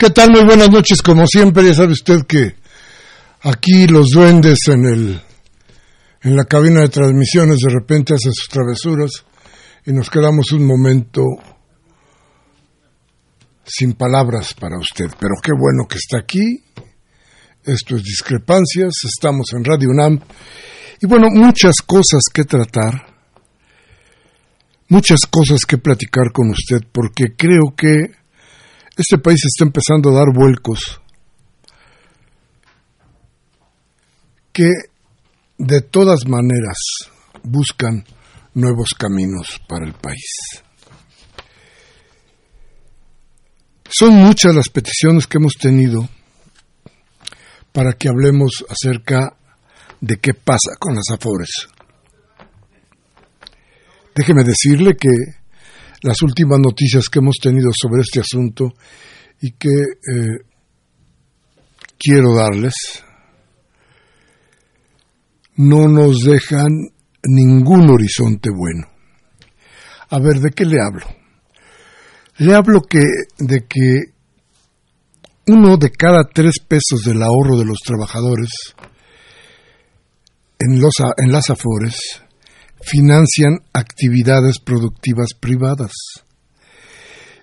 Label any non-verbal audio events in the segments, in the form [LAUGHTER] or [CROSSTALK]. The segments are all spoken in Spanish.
¿Qué tal? Muy buenas noches, como siempre, ya sabe usted que aquí los duendes en el en la cabina de transmisiones de repente hacen sus travesuras y nos quedamos un momento sin palabras para usted, pero qué bueno que está aquí. Esto es Discrepancias, estamos en Radio UNAM. Y bueno, muchas cosas que tratar, muchas cosas que platicar con usted porque creo que este país está empezando a dar vuelcos que de todas maneras buscan nuevos caminos para el país. Son muchas las peticiones que hemos tenido para que hablemos acerca de qué pasa con las afores. Déjeme decirle que las últimas noticias que hemos tenido sobre este asunto y que eh, quiero darles no nos dejan ningún horizonte bueno. A ver, ¿de qué le hablo? Le hablo que, de que uno de cada tres pesos del ahorro de los trabajadores en, los, en las afores financian actividades productivas privadas.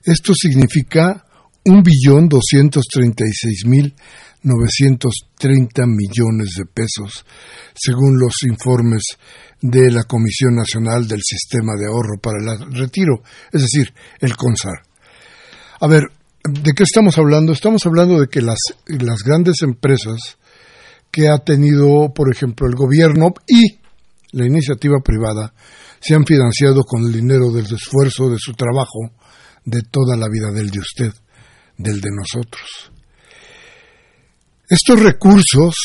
Esto significa un billón doscientos treinta y seis mil novecientos treinta millones de pesos, según los informes de la Comisión Nacional del Sistema de Ahorro para el Retiro, es decir, el CONSAR. A ver, ¿de qué estamos hablando? Estamos hablando de que las, las grandes empresas que ha tenido, por ejemplo, el gobierno y la iniciativa privada se han financiado con el dinero del esfuerzo de su trabajo de toda la vida del de usted, del de nosotros. Estos recursos,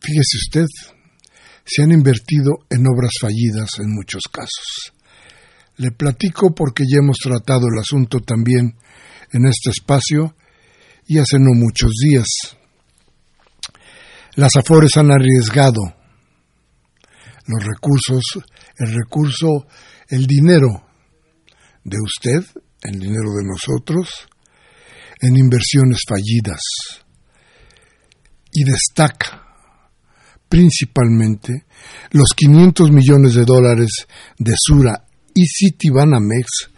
fíjese usted, se han invertido en obras fallidas en muchos casos. Le platico porque ya hemos tratado el asunto también en este espacio y hace no muchos días. Las Afores han arriesgado los recursos, el recurso, el dinero de usted, el dinero de nosotros, en inversiones fallidas. Y destaca principalmente los 500 millones de dólares de Sura y Citibanamex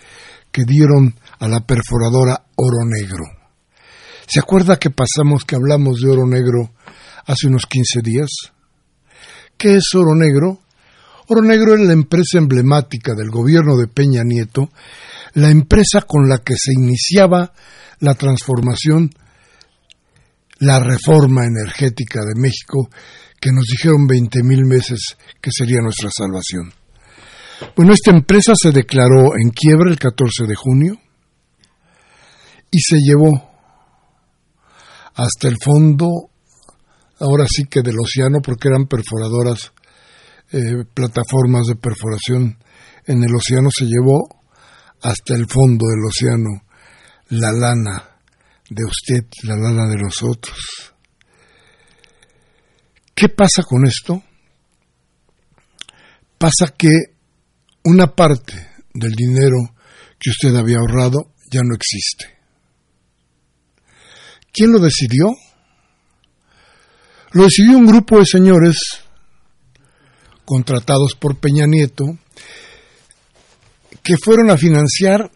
que dieron a la perforadora Oro Negro. ¿Se acuerda que pasamos que hablamos de Oro Negro hace unos 15 días? ¿Qué es Oro Negro? Oro Negro es la empresa emblemática del gobierno de Peña Nieto, la empresa con la que se iniciaba la transformación, la reforma energética de México, que nos dijeron 20 mil meses que sería nuestra salvación. Bueno, esta empresa se declaró en quiebra el 14 de junio y se llevó hasta el fondo ahora sí que del océano, porque eran perforadoras, eh, plataformas de perforación en el océano, se llevó hasta el fondo del océano la lana de usted, la lana de nosotros. ¿Qué pasa con esto? Pasa que una parte del dinero que usted había ahorrado ya no existe. ¿Quién lo decidió? Lo decidió un grupo de señores contratados por Peña Nieto que fueron a financiar,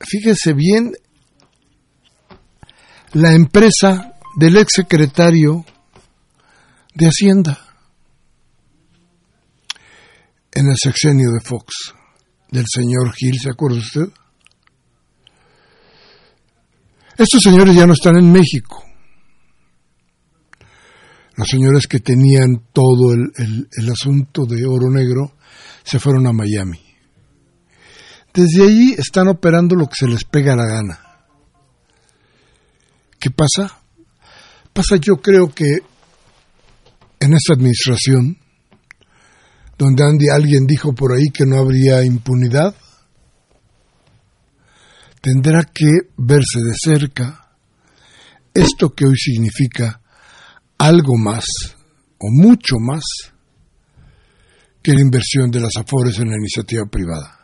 fíjese bien, la empresa del ex secretario de Hacienda en el sexenio de Fox, del señor Gil, ¿se acuerda usted? Estos señores ya no están en México. Los señores que tenían todo el, el asunto de oro negro se fueron a Miami. Desde allí están operando lo que se les pega la gana. ¿Qué pasa? Pasa yo creo que en esta administración, donde Andy, alguien dijo por ahí que no habría impunidad, tendrá que verse de cerca esto que hoy significa algo más o mucho más que la inversión de las afores en la iniciativa privada.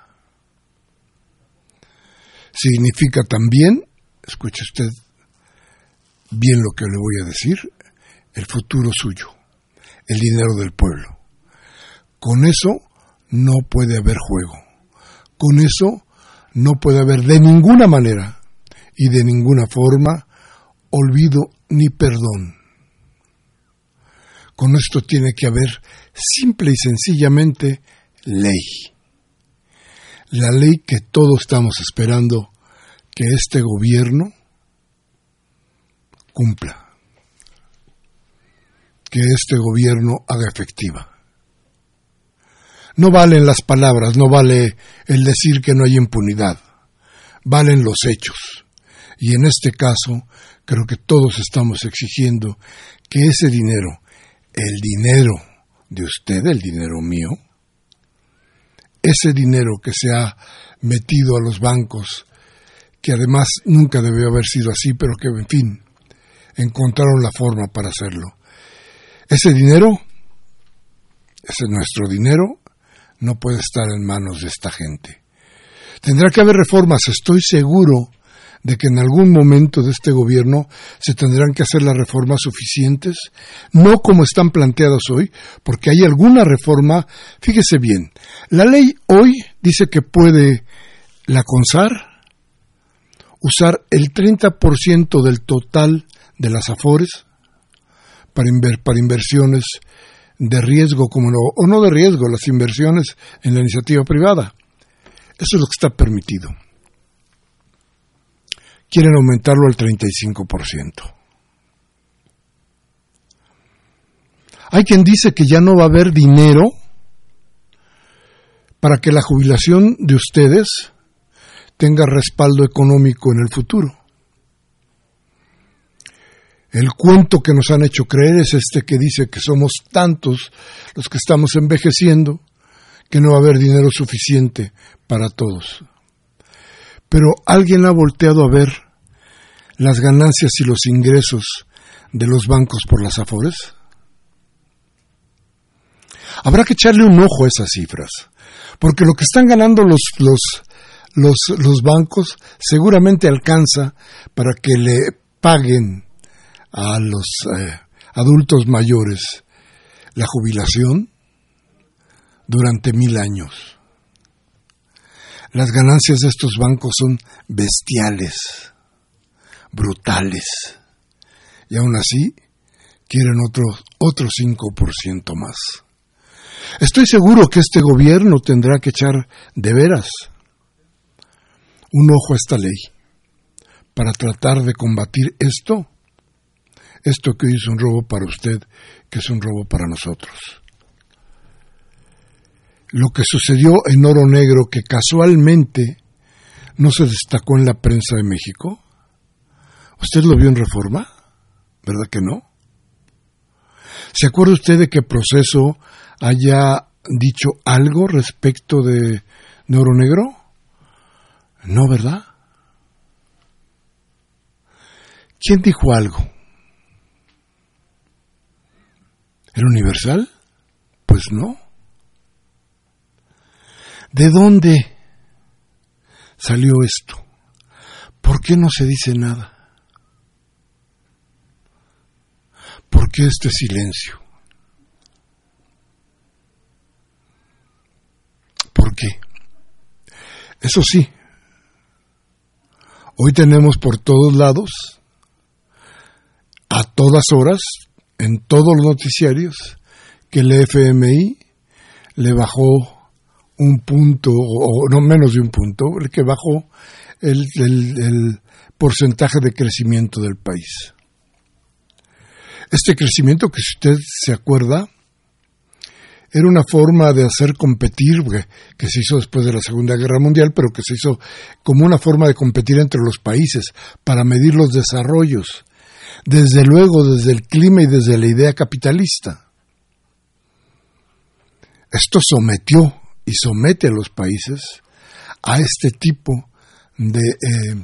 Significa también, escuche usted bien lo que le voy a decir, el futuro suyo, el dinero del pueblo. Con eso no puede haber juego. Con eso no puede haber de ninguna manera y de ninguna forma olvido ni perdón. Con esto tiene que haber simple y sencillamente ley. La ley que todos estamos esperando que este gobierno cumpla, que este gobierno haga efectiva. No valen las palabras, no vale el decir que no hay impunidad, valen los hechos. Y en este caso, creo que todos estamos exigiendo que ese dinero, el dinero de usted, el dinero mío, ese dinero que se ha metido a los bancos, que además nunca debió haber sido así, pero que, en fin, encontraron la forma para hacerlo. Ese dinero, ese nuestro dinero, no puede estar en manos de esta gente. Tendrá que haber reformas, estoy seguro de que en algún momento de este gobierno se tendrán que hacer las reformas suficientes, no como están planteadas hoy, porque hay alguna reforma, fíjese bien, la ley hoy dice que puede la CONSAR usar el 30% del total de las AFORES para, para inversiones de riesgo, como no, o no de riesgo, las inversiones en la iniciativa privada. Eso es lo que está permitido. Quieren aumentarlo al 35%. Hay quien dice que ya no va a haber dinero para que la jubilación de ustedes tenga respaldo económico en el futuro. El cuento que nos han hecho creer es este que dice que somos tantos los que estamos envejeciendo que no va a haber dinero suficiente para todos. Pero alguien ha volteado a ver las ganancias y los ingresos de los bancos por las afores. Habrá que echarle un ojo a esas cifras, porque lo que están ganando los, los, los, bancos seguramente alcanza para que le paguen a los eh, adultos mayores la jubilación durante mil años. Las ganancias de estos bancos son bestiales, brutales, y aún así quieren otro, otro 5% más. Estoy seguro que este gobierno tendrá que echar de veras un ojo a esta ley para tratar de combatir esto esto que hoy es un robo para usted, que es un robo para nosotros. Lo que sucedió en Oro Negro, que casualmente no se destacó en la prensa de México, ¿usted lo vio en reforma? ¿Verdad que no? ¿Se acuerda usted de que Proceso haya dicho algo respecto de, de Oro Negro? No, ¿verdad? ¿Quién dijo algo? ¿El universal? Pues no. ¿De dónde salió esto. ¿Por qué no se dice nada? ¿Por qué este silencio? ¿Por qué? Eso sí, hoy tenemos por todos lados, a todas horas, en todos los noticiarios, que el FMI le bajó un punto, o no menos de un punto, el que bajó el, el porcentaje de crecimiento del país. Este crecimiento que si usted se acuerda, era una forma de hacer competir, que se hizo después de la Segunda Guerra Mundial, pero que se hizo como una forma de competir entre los países para medir los desarrollos, desde luego desde el clima y desde la idea capitalista. Esto sometió y somete a los países a este tipo de, eh,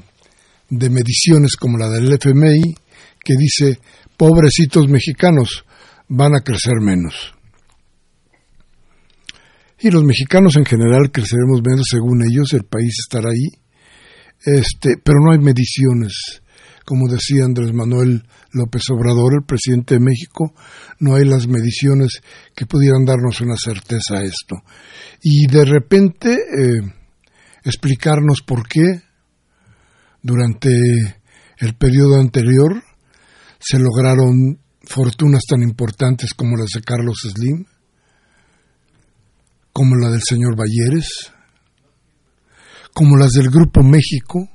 de mediciones como la del FMI, que dice, pobrecitos mexicanos, van a crecer menos. Y los mexicanos en general creceremos menos según ellos, el país estará ahí, este, pero no hay mediciones. Como decía Andrés Manuel López Obrador, el presidente de México, no hay las mediciones que pudieran darnos una certeza a esto. Y de repente eh, explicarnos por qué durante el periodo anterior se lograron fortunas tan importantes como las de Carlos Slim, como la del señor Balleres, como las del Grupo México.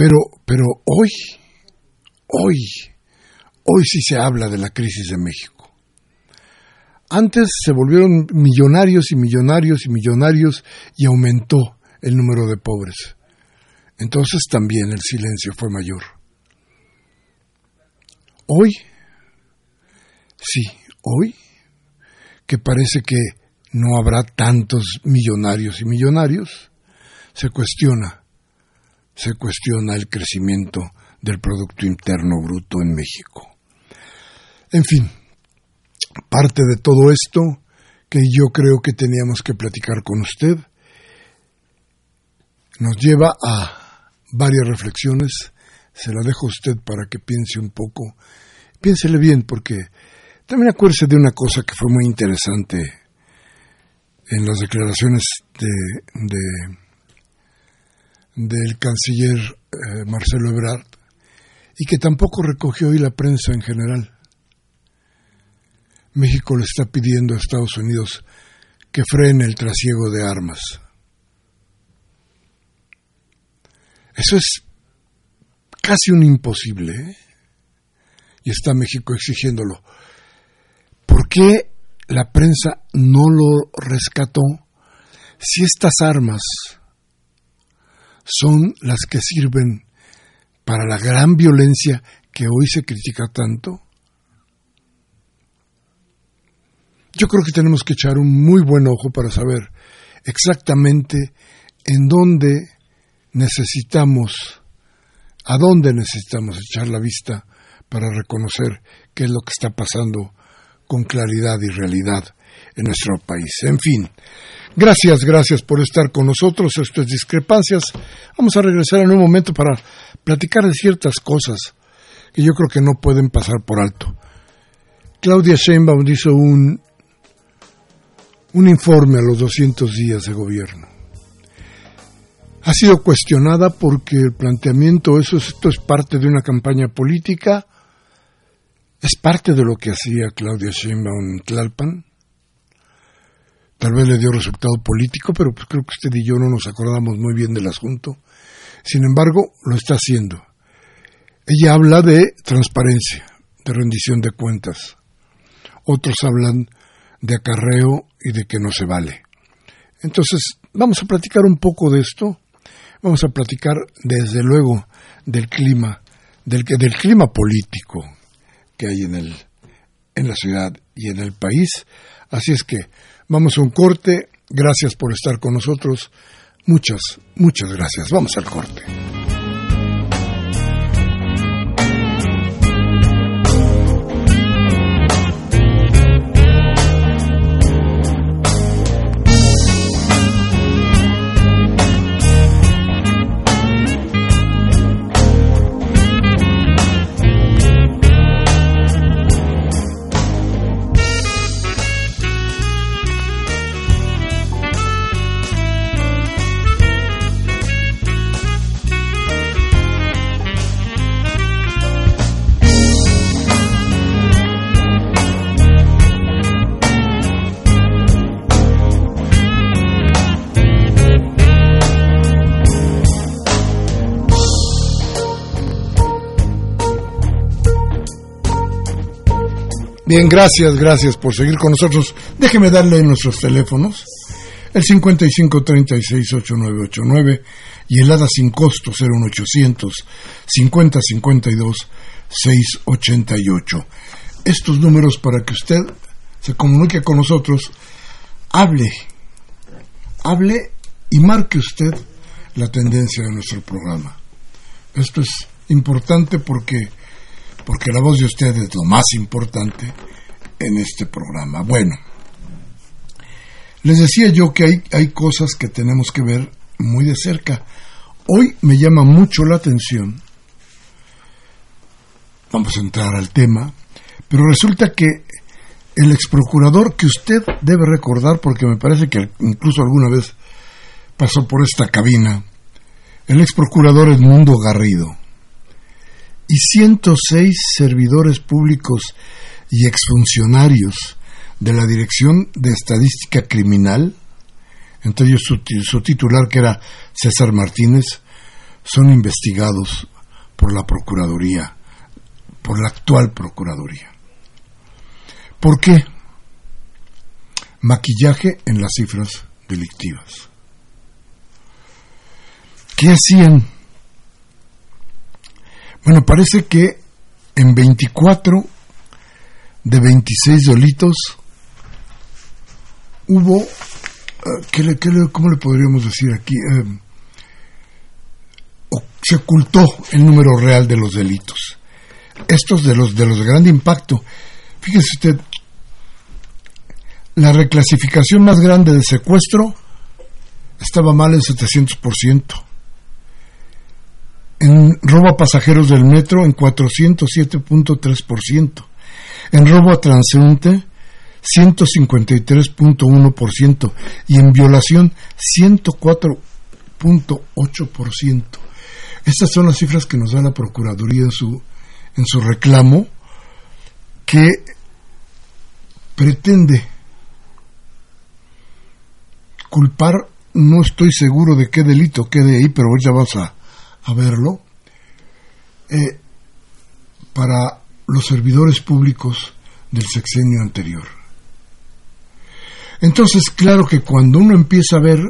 Pero, pero hoy, hoy, hoy sí se habla de la crisis de México. Antes se volvieron millonarios y millonarios y millonarios y aumentó el número de pobres. Entonces también el silencio fue mayor. Hoy, sí, hoy, que parece que no habrá tantos millonarios y millonarios, se cuestiona, se cuestiona el crecimiento del Producto Interno Bruto en México. En fin, parte de todo esto que yo creo que teníamos que platicar con usted nos lleva a varias reflexiones. Se la dejo a usted para que piense un poco. Piénsele bien, porque también acuérdese de una cosa que fue muy interesante en las declaraciones de, del canciller eh, Marcelo Ebrard y que tampoco recogió hoy la prensa en general. México le está pidiendo a Estados Unidos que frene el trasiego de armas. Eso es casi un imposible. ¿eh? Y está México exigiéndolo. ¿Por qué la prensa no lo rescató si estas armas son las que sirven para la gran violencia que hoy se critica tanto? Yo creo que tenemos que echar un muy buen ojo para saber exactamente en dónde necesitamos, a dónde necesitamos echar la vista para reconocer qué es lo que está pasando con claridad y realidad en nuestro país. En fin, gracias, gracias por estar con nosotros. Estas discrepancias. Vamos a regresar en un momento para platicar de ciertas cosas que yo creo que no pueden pasar por alto. Claudia Sheinbaum hizo un, un informe a los 200 días de gobierno ha sido cuestionada porque el planteamiento, eso esto es parte de una campaña política, es parte de lo que hacía Claudia Sheinbaum en Tlalpan. Tal vez le dio resultado político, pero pues creo que usted y yo no nos acordamos muy bien del asunto. Sin embargo, lo está haciendo. Ella habla de transparencia, de rendición de cuentas. Otros hablan de acarreo y de que no se vale. Entonces, vamos a platicar un poco de esto Vamos a platicar desde luego del clima, del, del clima político que hay en, el, en la ciudad y en el país. Así es que vamos a un corte. Gracias por estar con nosotros. Muchas, muchas gracias. Vamos al corte. Bien, gracias, gracias por seguir con nosotros. Déjeme darle nuestros teléfonos. El 55368989 y el ADA sin costo 01800 5052 688. Estos números para que usted se comunique con nosotros, hable, hable y marque usted la tendencia de nuestro programa. Esto es importante porque, porque la voz de usted es lo más importante en este programa. Bueno, les decía yo que hay, hay cosas que tenemos que ver muy de cerca. Hoy me llama mucho la atención, vamos a entrar al tema, pero resulta que el ex procurador que usted debe recordar, porque me parece que incluso alguna vez pasó por esta cabina, el ex procurador Edmundo Garrido, y 106 servidores públicos y exfuncionarios de la Dirección de Estadística Criminal, entre ellos su, su, titular que era César Martínez, son investigados por la Procuraduría, por la actual Procuraduría. ¿Por qué? Maquillaje en las cifras delictivas. ¿Qué hacían? Bueno, parece que en 24 de 26 delitos hubo, uh, ¿qué qué ¿cómo le podríamos decir aquí? Uh, se ocultó el número real de los delitos. Estos de los de los de gran impacto. Fíjese usted, la reclasificación más grande de secuestro estaba mal en 700% en robo a pasajeros del metro en 407.3%, en robo a transeúnte 153.1% y en violación 104.8%. Estas son las cifras que nos da la Procuraduría en su, en su reclamo que pretende culpar, no estoy seguro de qué delito quede ahí, pero ya vamos a, a verlo, eh, para los servidores públicos del sexenio anterior. Entonces, claro que cuando uno empieza a ver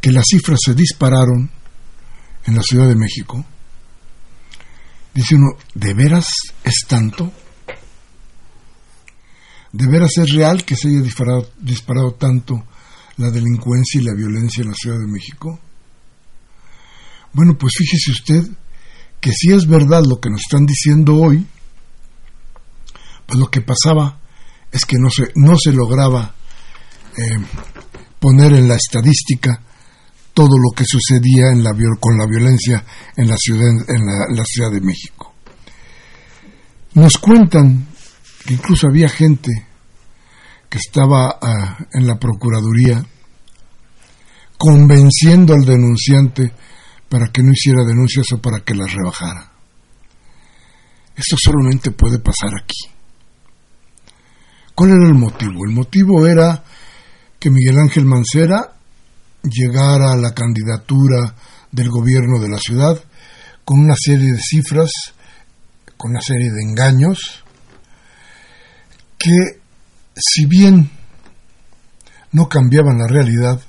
que las cifras se dispararon en la Ciudad de México, dice uno, ¿de veras es tanto? ¿De veras es real que se haya disparado, disparado tanto la delincuencia y la violencia en la Ciudad de México? Bueno, pues fíjese usted que si es verdad lo que nos están diciendo hoy, pues lo que pasaba es que no se, no se lograba eh, poner en la estadística todo lo que sucedía en la, con la violencia en la ciudad, en la, ciudad de México. Nos cuentan que incluso había gente que estaba uh, en la Procuraduría convenciendo al denunciante para que no hiciera denuncias o para que las rebajara. Esto solamente puede pasar aquí. ¿Cuál era el motivo? El motivo era que Miguel Ángel Mancera llegara a la candidatura del gobierno de la ciudad con una serie de cifras, con una serie de engaños, que si bien no cambiaban la realidad,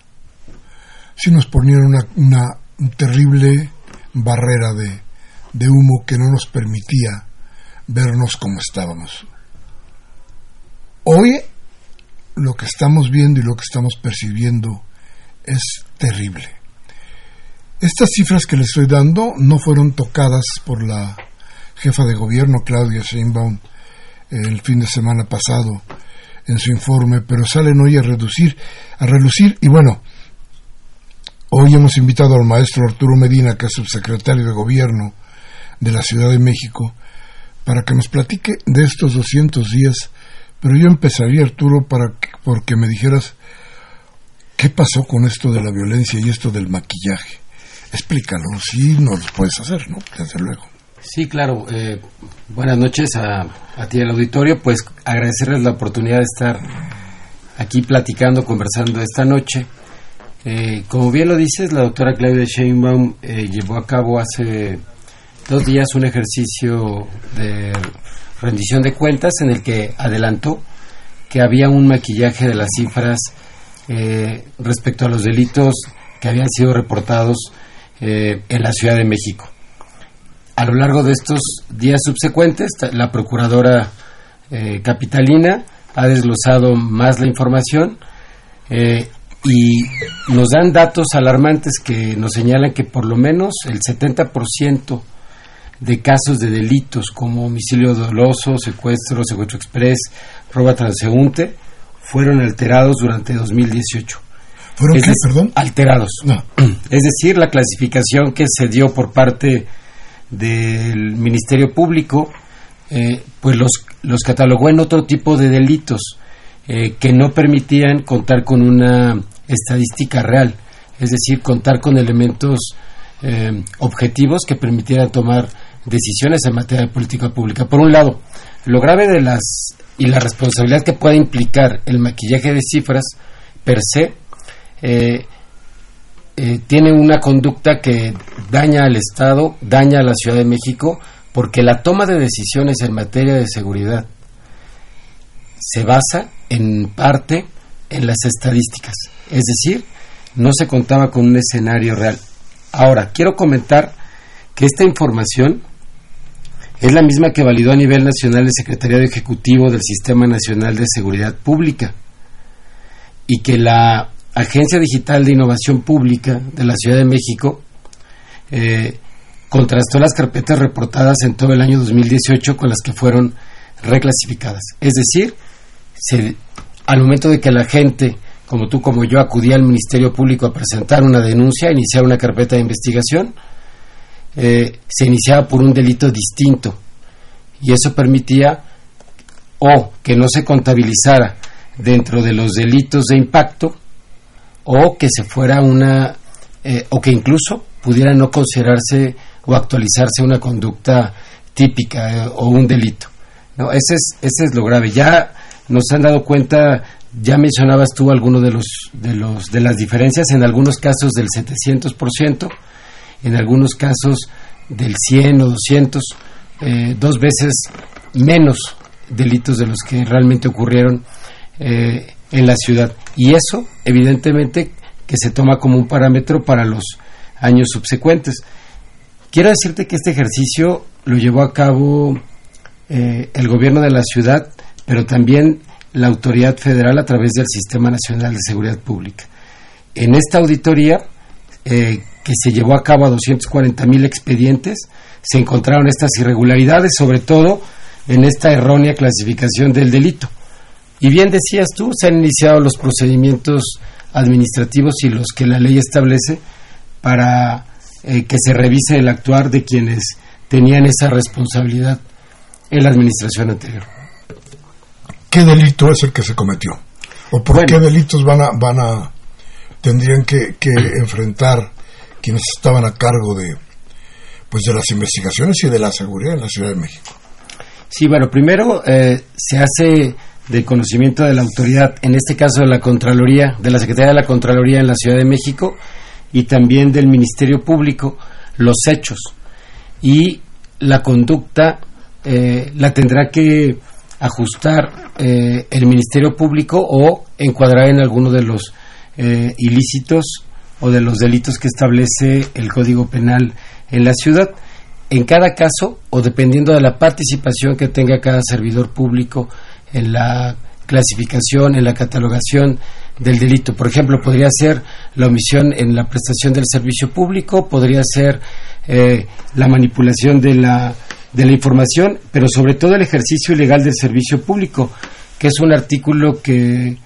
sí nos ponían una, una terrible barrera de, de humo que no nos permitía vernos como estábamos. Hoy lo que estamos viendo y lo que estamos percibiendo es terrible. Estas cifras que les estoy dando no fueron tocadas por la jefa de gobierno Claudia Sheinbaum el fin de semana pasado en su informe, pero salen hoy a reducir, a relucir y bueno, Hoy hemos invitado al maestro Arturo Medina, que es subsecretario de Gobierno de la Ciudad de México, para que nos platique de estos 200 días. Pero yo empezaría, Arturo, para que, porque me dijeras qué pasó con esto de la violencia y esto del maquillaje. Explícalo, si no lo puedes hacer, ¿no? Desde luego. Sí, claro. Eh, buenas noches a, a ti, al auditorio. Pues agradecerles la oportunidad de estar aquí platicando, conversando esta noche. Eh, como bien lo dices, la doctora Claudia Sheinbaum eh, llevó a cabo hace dos días un ejercicio de rendición de cuentas en el que adelantó que había un maquillaje de las cifras eh, respecto a los delitos que habían sido reportados en la Ciudad de México. A lo largo de estos días subsecuentes, la Procuradora Capitalina ha desglosado más la información y nos dan datos alarmantes que nos señalan que por lo menos el 70% de casos de delitos como homicidio doloso, secuestro, secuestro express, roba transeúnte, fueron alterados durante 2018. ¿Fueron qué, perdón? Alterados. Es decir, la clasificación que se dio por parte del Ministerio Público, eh, pues los, los catalogó en otro tipo de delitos eh, que no permitían contar con una estadística real, es decir, contar con elementos eh, objetivos que permitieran tomar decisiones en materia de política pública. Por un lado, lo grave de las y la responsabilidad que puede implicar el maquillaje de cifras per se eh, eh, tiene una conducta que daña al Estado, daña a la Ciudad de México, porque la toma de decisiones en materia de seguridad se basa en parte en las estadísticas. Es decir, no se contaba con un escenario real. Ahora, quiero comentar que esta información es la misma que validó a nivel nacional el Secretariado Ejecutivo del Sistema Nacional de Seguridad Pública y que la Agencia Digital de Innovación Pública de la Ciudad de México eh, contrastó las carpetas reportadas en todo el año 2018 con las que fueron reclasificadas. Es decir, al momento de que la gente, como tú, como yo, acudía al Ministerio Público a presentar una denuncia, iniciar una carpeta de investigación, eh, se iniciaba por un delito distinto y eso permitía o que no se contabilizara dentro de los delitos de impacto o que se fuera una eh, o que incluso pudiera no considerarse o actualizarse una conducta típica eh, o un delito. No, ese es, ese es lo grave. Ya nos han dado cuenta, ya mencionabas tú algunos de los, de los de las diferencias, en algunos casos del 700%, en algunos casos del 100 o 200, eh, dos veces menos delitos de los que realmente ocurrieron eh, en la ciudad. Y eso, evidentemente, que se toma como un parámetro para los años subsecuentes. Quiero decirte que este ejercicio lo llevó a cabo eh, el gobierno de la ciudad, pero también la autoridad federal a través del Sistema Nacional de Seguridad Pública. En esta auditoría eh, que se llevó a cabo a 240 mil expedientes, se encontraron estas irregularidades, sobre todo en esta errónea clasificación del delito. Y bien decías tú, se han iniciado los procedimientos administrativos y los que la ley establece para eh, que se revise el actuar de quienes tenían esa responsabilidad en la administración anterior. ¿Qué delito es el que se cometió? ¿O por qué delitos van a, van a tendrían que, enfrentar quienes estaban a cargo de pues de las investigaciones y de la seguridad en la Ciudad de México. Sí, bueno, primero eh, se hace de conocimiento de la autoridad, en este caso de la Contraloría, de la Secretaría de la Contraloría en la Ciudad de México y también del Ministerio Público, los hechos y la conducta eh, la tendrá que ajustar eh, el Ministerio Público o encuadrar en alguno de los eh, ilícitos o de los delitos que establece el Código Penal en la ciudad. En cada caso, o dependiendo de la participación que tenga cada servidor público en la clasificación, en la catalogación del delito. Por ejemplo, podría ser la omisión en la prestación del servicio público, podría ser eh, la manipulación de la, de la información, pero sobre todo el ejercicio ilegal del servicio público, que es un artículo que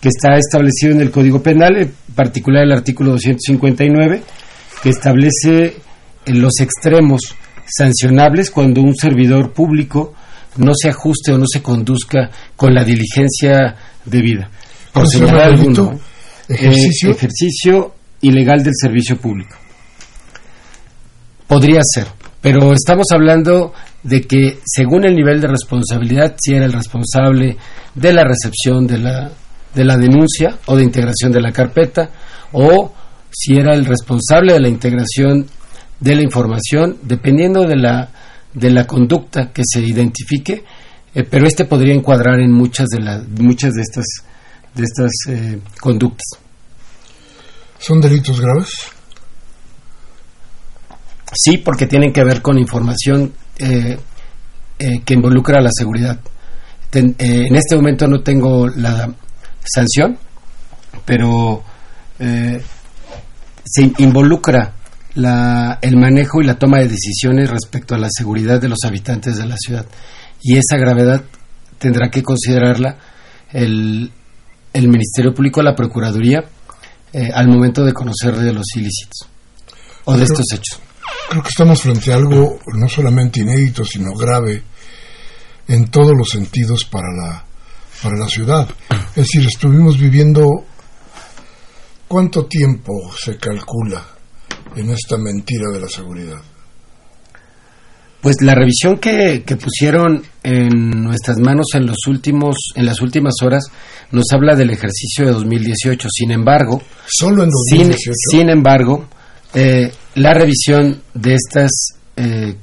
que está establecido en el Código Penal, en particular el artículo 259, que establece los extremos sancionables cuando un servidor público no se ajuste o no se conduzca con la diligencia debida. Por señalar alguno, ejercicio. Eh, ejercicio ilegal del servicio público. Podría ser, pero estamos hablando de que según el nivel de responsabilidad, si era el responsable de la recepción de la de la denuncia o de integración de la carpeta o si era el responsable de la integración de la información, dependiendo de la, de la conducta que se identifique, eh, pero este podría encuadrar en muchas de las muchas de estas de estas eh, conductas. ¿Son delitos graves? Sí, porque tienen que ver con información eh, que involucra la seguridad. en este momento no tengo la sanción, pero se involucra la, el manejo y la toma de decisiones respecto a la seguridad de los habitantes de la ciudad. Y esa gravedad tendrá que considerarla el, el Ministerio Público, la Procuraduría, eh, al momento de conocer de los ilícitos o de estos hechos. Creo que estamos frente a algo no solamente inédito, sino grave en todos los sentidos para la, para la ciudad. Es decir, estuvimos viviendo ¿Cuánto tiempo se calcula en esta mentira de la seguridad? Pues la revisión que, pusieron en nuestras manos en los últimos, en las últimas horas, nos habla del ejercicio de 2018. Sin embargo, solo en 2018. Sin, embargo, eh, la revisión de estas eh,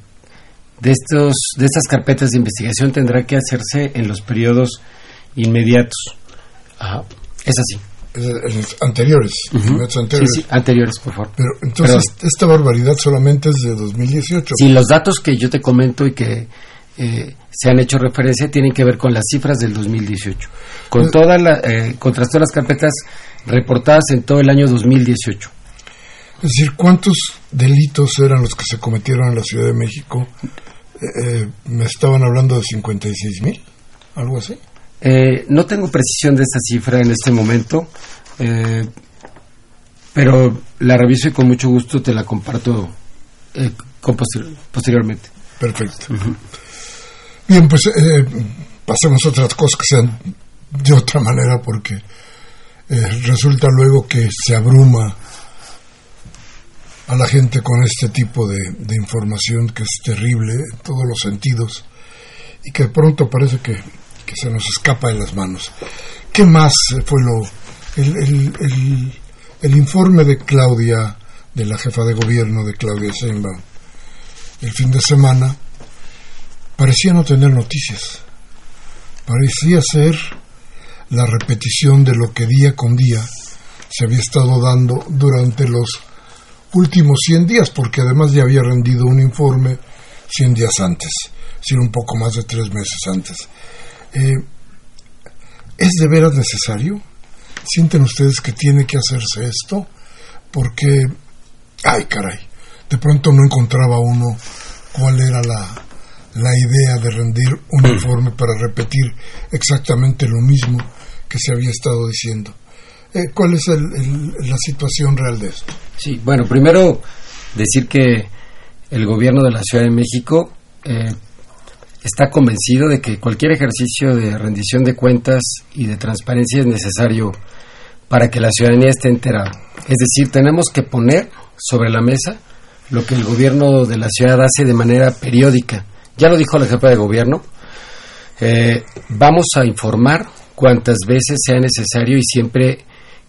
de estos de estas carpetas de investigación tendrá que hacerse en los periodos inmediatos. Es así anteriores, anteriores. Sí, anteriores, por favor. Pero entonces esta barbaridad solamente es de 2018. Sí, los datos que yo te comento y que eh, se han hecho referencia tienen que ver con las cifras del 2018, con eh, todas las, eh, todas las carpetas reportadas en todo el año 2018. Es decir, ¿cuántos delitos eran los que se cometieron en la Ciudad de México? Eh, me estaban hablando de 56 mil, algo así. Eh, no tengo precisión de esta cifra en este momento, eh, pero la reviso y con mucho gusto te la comparto eh, posteriormente. Perfecto. Bien, pues pasemos a otras cosas que sean de otra manera porque resulta luego que se abruma a la gente con este tipo de, de información que es terrible en todos los sentidos y que de pronto parece que que se nos escapa de las manos. ¿Qué más fue lo el, el, informe de Claudia, de la jefa de gobierno de Claudia Sheinbaum, el fin de semana, parecía no tener noticias. Parecía ser la repetición de lo que día con día se había estado dando durante los últimos 100 días, porque además ya había rendido un informe 100 días antes, sino un poco más de tres meses antes. Eh, ¿Es de veras necesario? ¿Sienten ustedes que tiene que hacerse esto? Porque, ay caray, de pronto no encontraba uno cuál era la, la idea de rendir un informe para repetir exactamente lo mismo que se había estado diciendo. Eh, ¿Cuál es la situación real de esto? Sí, bueno, primero decir que el gobierno de la Ciudad de México eh, está convencido de que cualquier ejercicio de rendición de cuentas y de transparencia es necesario para que la ciudadanía esté enterada. Es decir, tenemos que poner sobre la mesa lo que el gobierno de la ciudad hace de manera periódica. Ya lo dijo la jefa de gobierno. Eh, vamos a informar cuantas veces sea necesario y siempre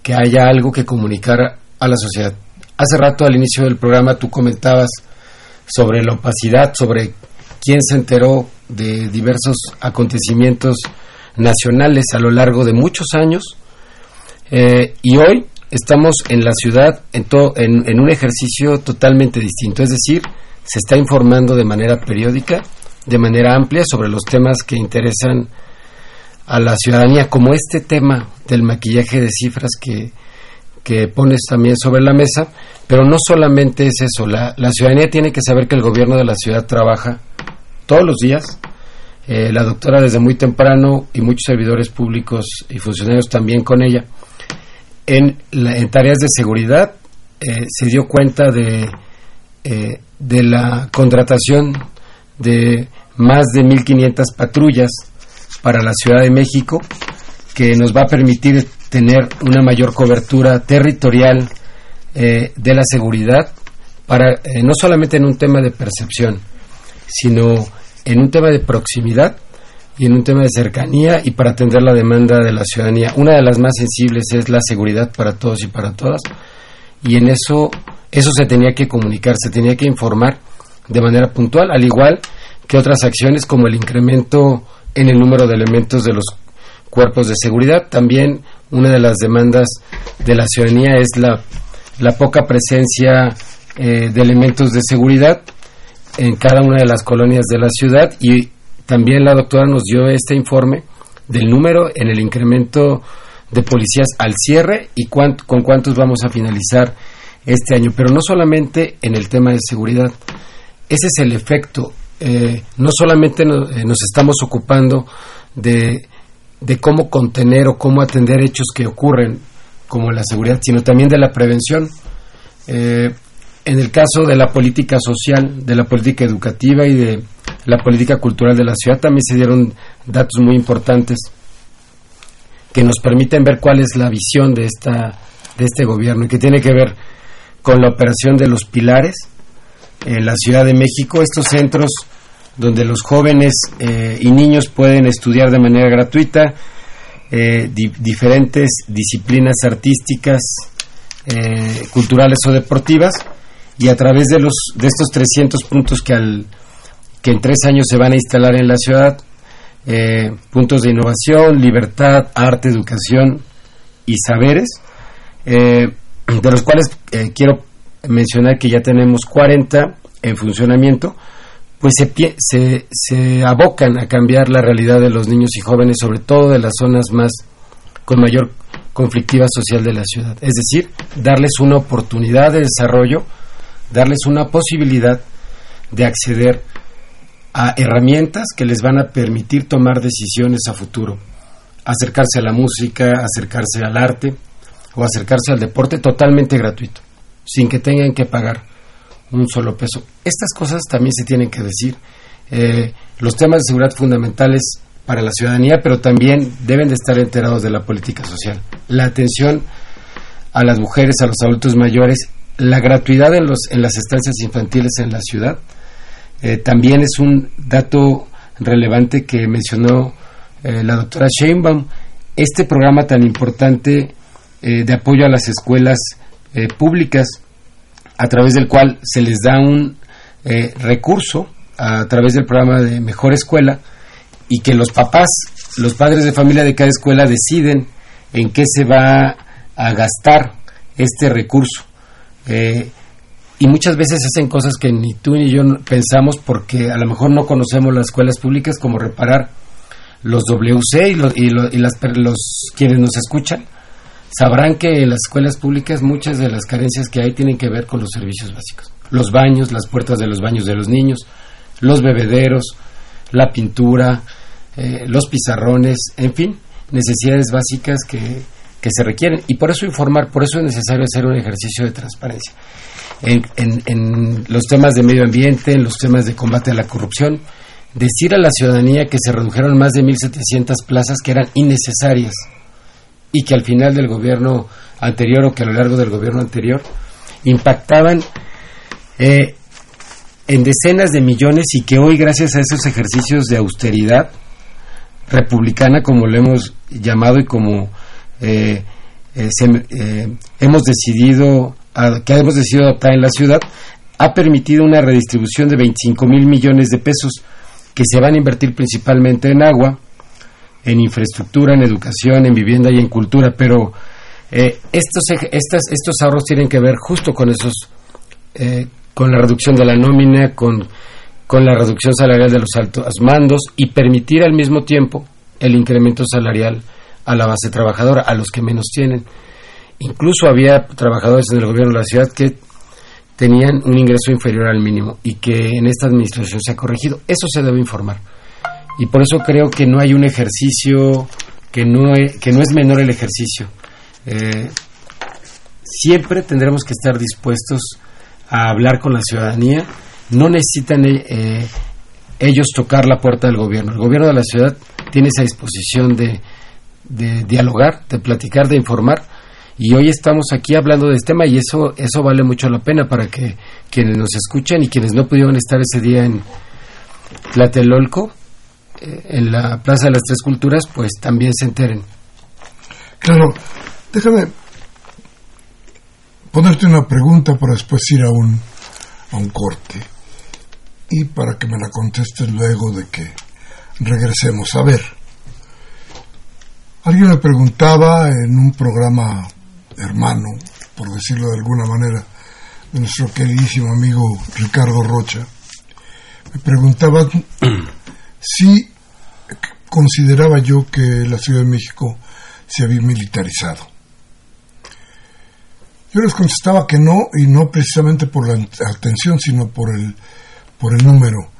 que haya algo que comunicar a la sociedad. Hace rato al inicio del programa tú comentabas sobre la opacidad, sobre quién se enteró de diversos acontecimientos nacionales a lo largo de muchos años eh, y hoy estamos en la ciudad en, en, un ejercicio totalmente distinto, es decir, se está informando de manera periódica, de manera amplia sobre los temas que interesan a la ciudadanía, como este tema del maquillaje de cifras que, que pones también sobre la mesa, pero no solamente es eso, la, la ciudadanía tiene que saber que el gobierno de la ciudad trabaja todos los días. Eh, la doctora desde muy temprano y muchos servidores públicos y funcionarios también con ella. En, en tareas de seguridad eh, se dio cuenta de, eh, de la contratación de más de 1.500 patrullas para la Ciudad de México, que nos va a permitir tener una mayor cobertura territorial de la seguridad, para no solamente en un tema de percepción, sino en un tema de proximidad y en un tema de cercanía y para atender la demanda de la ciudadanía. Una de las más sensibles es la seguridad para todos y para todas y en eso eso se tenía que comunicar, se tenía que informar de manera puntual, al igual que otras acciones como el incremento en el número de elementos de los cuerpos de seguridad. También una de las demandas de la ciudadanía es la, poca presencia eh, de elementos de seguridad en cada una de las colonias de la ciudad y también la doctora nos dio este informe del número en el incremento de policías al cierre y con cuántos vamos a finalizar este año. Pero no solamente en el tema de seguridad. Ese es el efecto. Eh, no solamente eh, nos estamos ocupando de, de cómo contener o cómo atender hechos que ocurren como la seguridad, sino también de la prevención. Eh, en el caso de la política social, de la política educativa y de la política cultural de la ciudad, también se dieron datos muy importantes que nos permiten ver cuál es la visión de, esta, de este gobierno y que tiene que ver con la operación de los pilares en la Ciudad de México, estos centros donde los jóvenes eh, y niños pueden estudiar de manera gratuita eh, diferentes disciplinas artísticas, eh, culturales o deportivas y a través de los de estos 300 puntos que al que en tres años se van a instalar en la ciudad puntos de innovación, libertad, arte, educación y saberes de los cuales quiero mencionar que ya tenemos 40 en funcionamiento pues se, se, se abocan a cambiar la realidad de los niños y jóvenes, sobre todo de las zonas más con mayor conflictiva social de la ciudad. Es decir, darles una oportunidad de desarrollo, darles una posibilidad de acceder a herramientas que les van a permitir tomar decisiones a futuro, acercarse a la música, acercarse al arte o acercarse al deporte totalmente gratuito, sin que tengan que pagar un solo peso. Estas cosas también se tienen que decir. Eh, los temas de seguridad fundamentales para la ciudadanía, pero también deben de estar enterados de la política social. La atención a las mujeres, a los adultos mayores, la gratuidad en, los, en las estancias infantiles en la ciudad, eh, también es un dato relevante que mencionó eh, la doctora Sheinbaum. Este programa tan importante de apoyo a las escuelas públicas a través del cual se les da un eh, recurso a través del programa de Mejor Escuela y que los papás, los padres de familia de cada escuela deciden en qué se va a gastar este recurso. Eh, y muchas veces hacen cosas que ni tú ni yo pensamos porque a lo mejor no conocemos las escuelas públicas como reparar los WC y, y las, los quienes nos escuchan sabrán que en las escuelas públicas muchas de las carencias que hay tienen que ver con los servicios básicos. Los baños, las puertas de los baños de los niños, los bebederos, la pintura, eh, los pizarrones, en fin, necesidades básicas que, que, se requieren. Y por eso informar, por eso es necesario hacer un ejercicio de transparencia. En, en, en los temas de medio ambiente, en los temas de combate a la corrupción, decir a la ciudadanía que se redujeron más de 1.700 plazas que eran innecesarias y que al final del gobierno anterior o que a lo largo del gobierno anterior impactaban eh, en decenas de millones y que hoy gracias a esos ejercicios de austeridad republicana como lo hemos llamado y como eh, eh, hemos decidido que hemos decidido adoptar en la ciudad ha permitido una redistribución de 25 mil millones de pesos que se van a invertir principalmente en agua, en infraestructura, en educación, en vivienda y en cultura, pero eh, estos, estas, estos ahorros tienen que ver justo con esos, eh, con la reducción de la nómina, con, con la reducción salarial de los altos mandos y permitir al mismo tiempo el incremento salarial a la base trabajadora, a los que menos tienen. Incluso había trabajadores en el gobierno de la ciudad que tenían un ingreso inferior al mínimo y que en esta administración se ha corregido. Eso se debe informar y por eso creo que no hay un ejercicio que no, es, que no es menor el ejercicio. Eh, siempre tendremos que estar dispuestos a hablar con la ciudadanía. No necesitan eh, ellos tocar la puerta del gobierno. El gobierno de la ciudad tiene esa disposición de, de dialogar, de platicar, de informar. Y hoy estamos aquí hablando de este tema y eso, eso vale mucho la pena para que quienes nos escuchan y quienes no pudieron estar ese día en Tlatelolco en la Plaza de las Tres Culturas, pues también se enteren. Claro, déjame ponerte una pregunta para después ir a un, a un corte y para que me la contestes luego de que regresemos. A ver, alguien me preguntaba en un programa hermano, por decirlo de alguna manera, de nuestro queridísimo amigo Ricardo Rocha, me preguntaba [CLEARS THROAT] si consideraba yo que la Ciudad de México se había militarizado. Yo les contestaba que no, y no precisamente por la atención, sino por el, por el número.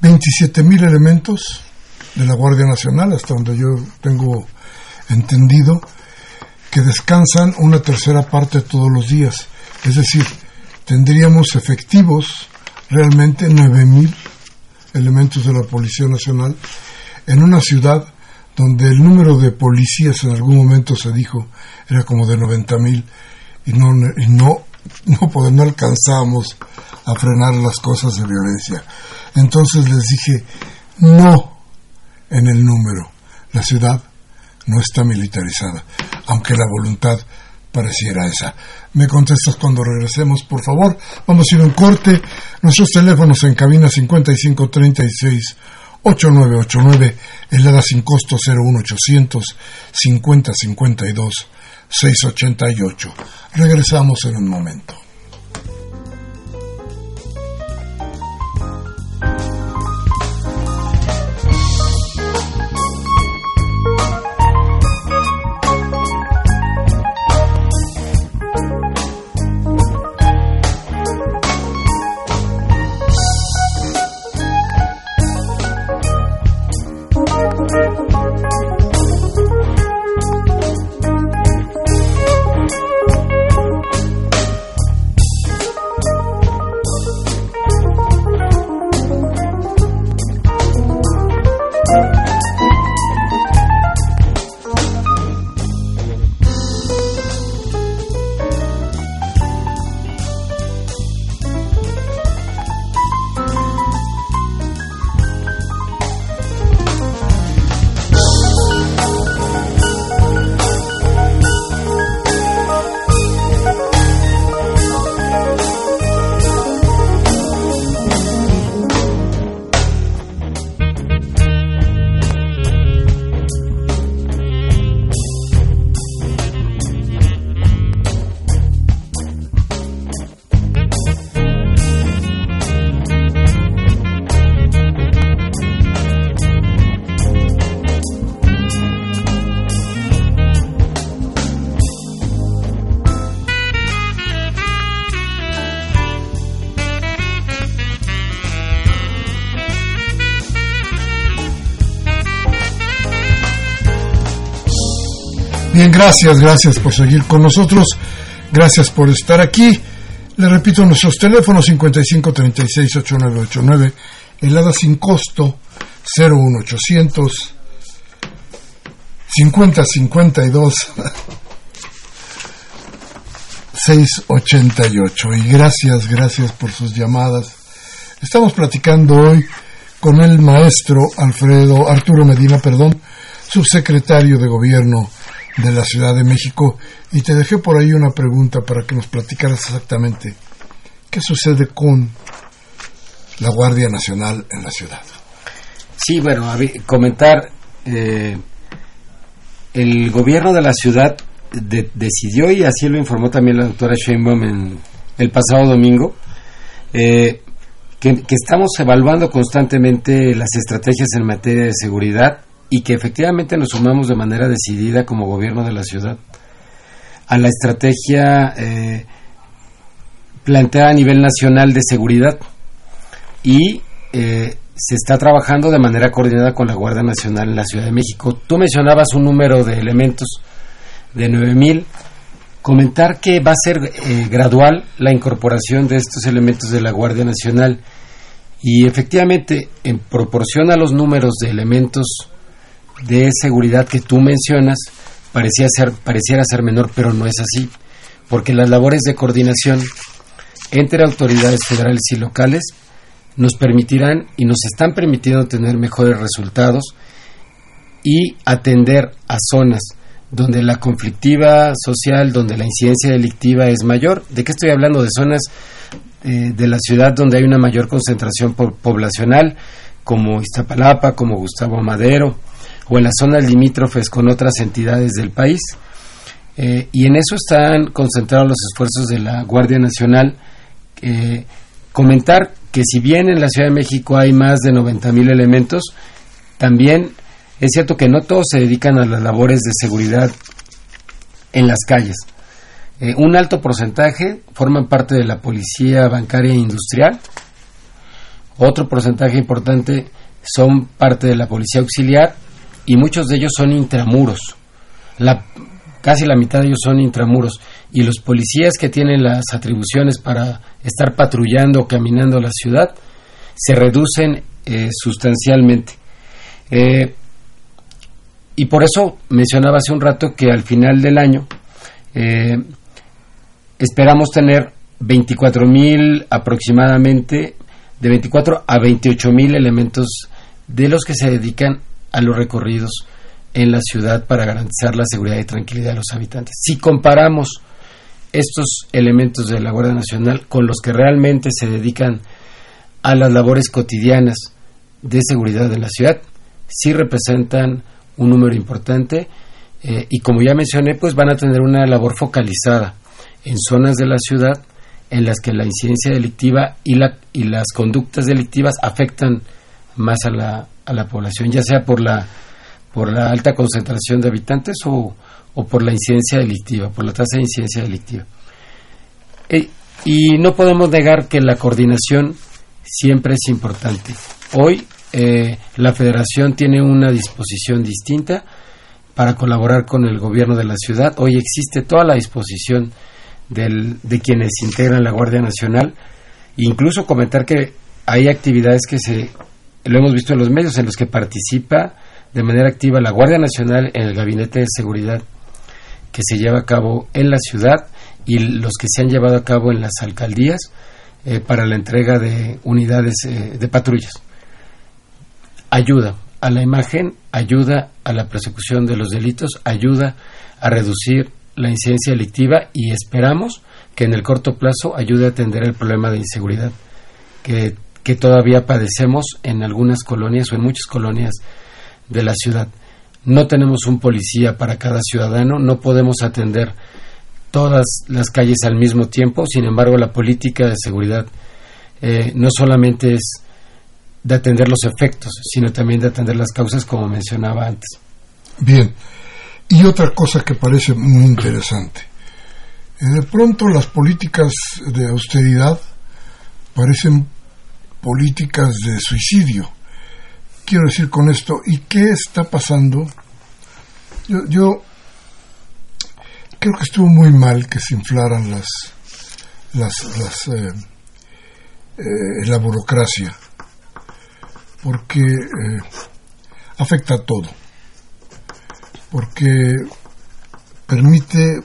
27 mil elementos de la Guardia Nacional, hasta donde yo tengo entendido, que descansan una tercera parte todos los días. Es decir, tendríamos efectivos realmente 9 mil elementos de la Policía Nacional en una ciudad donde el número de policías en algún momento se dijo era como de 90 mil y no, y no, no, [LAUGHS] no alcanzamos a frenar las cosas de violencia. Entonces les dije, no en el número, la ciudad no está militarizada, aunque la voluntad pareciera esa. Me contestas cuando regresemos, por favor. Vamos a ir a un corte. Nuestros teléfonos en cabina 5536 8989, helada sin costo 01800 5052 688. Regresamos en un momento. Gracias, gracias por seguir con nosotros. Gracias por estar aquí. Le repito nuestros teléfonos 55368989, helada sin costo 01800 5052 688. Y gracias, gracias por sus llamadas. Estamos platicando hoy con el maestro Alfredo Arturo Medina, perdón, subsecretario de Gobierno de la Ciudad de México y te dejé por ahí una pregunta para que nos platicaras exactamente qué sucede con la Guardia Nacional en la ciudad. Sí, bueno, comentar, eh, el gobierno de la ciudad decidió, y así lo informó también la doctora Sheinbaum en el pasado domingo, eh, que, estamos evaluando constantemente las estrategias en materia de seguridad y que efectivamente nos sumamos de manera decidida como gobierno de la ciudad a la estrategia eh, planteada a nivel nacional de seguridad y eh, se está trabajando de manera coordinada con la Guardia Nacional en la Ciudad de México. Tú mencionabas un número de elementos de 9.000. Comentar que va a ser eh, gradual la incorporación de estos elementos de la Guardia Nacional y efectivamente en proporción a los números de elementos de seguridad que tú mencionas parecía ser, pareciera ser menor, pero no es así, porque las labores de coordinación entre autoridades federales y locales nos permitirán y nos están permitiendo tener mejores resultados y atender a zonas donde la conflictiva social, donde la incidencia delictiva es mayor. ¿De qué estoy hablando? De zonas eh, de la ciudad donde hay una mayor concentración poblacional, como Iztapalapa, como Gustavo Madero, o en las zonas limítrofes con otras entidades del país. Eh, y en eso están concentrados los esfuerzos de la Guardia Nacional. Eh, comentar que si bien en la Ciudad de México hay más de 90.000 elementos, también es cierto que no todos se dedican a las labores de seguridad en las calles. Eh, un alto porcentaje forman parte de la policía bancaria e industrial. Otro porcentaje importante son parte de la policía auxiliar y muchos de ellos son intramuros. La, casi la mitad de ellos son intramuros. Y los policías que tienen las atribuciones para estar patrullando o caminando la ciudad se reducen eh, sustancialmente. Eh, y por eso mencionaba hace un rato que al final del año eh, esperamos tener 24 mil aproximadamente, de 24 a 28 mil elementos de los que se dedican a los recorridos en la ciudad para garantizar la seguridad y tranquilidad de los habitantes. Si comparamos estos elementos de la Guardia Nacional con los que realmente se dedican a las labores cotidianas de seguridad de la ciudad, sí representan un número importante eh, y como ya mencioné, pues van a tener una labor focalizada en zonas de la ciudad en las que la incidencia delictiva y, la, y las conductas delictivas afectan más a la, a la población, ya sea por la, por la alta concentración de habitantes o, o por la incidencia delictiva, por la tasa de incidencia delictiva. Eh, y no podemos negar que la coordinación siempre es importante. Hoy eh, la federación tiene una disposición distinta para colaborar con el gobierno de la ciudad. Hoy existe toda la disposición de quienes integran la Guardia Nacional. Incluso comentar que hay actividades que se, lo hemos visto en los medios, en los que participa de manera activa la Guardia Nacional en el Gabinete de Seguridad que se lleva a cabo en la ciudad y los que se han llevado a cabo en las alcaldías eh, para la entrega de unidades eh, de patrullas. Ayuda a la imagen, ayuda a la persecución de los delitos, ayuda a reducir la incidencia delictiva y esperamos que en el corto plazo ayude a atender el problema de inseguridad que, que todavía padecemos en algunas colonias o en muchas colonias de la ciudad. No tenemos un policía para cada ciudadano, no podemos atender todas las calles al mismo tiempo, sin embargo la política de seguridad eh, no solamente es de atender los efectos, sino también de atender las causas, como mencionaba antes. Bien, y otra cosa que parece muy interesante. Eh, de pronto las políticas de austeridad parecen políticas de suicidio. Quiero decir con esto, ¿y qué está pasando? Yo, creo que estuvo muy mal que se inflaran las, las, las eh, eh, la burocracia porque eh, afecta a todo, porque permite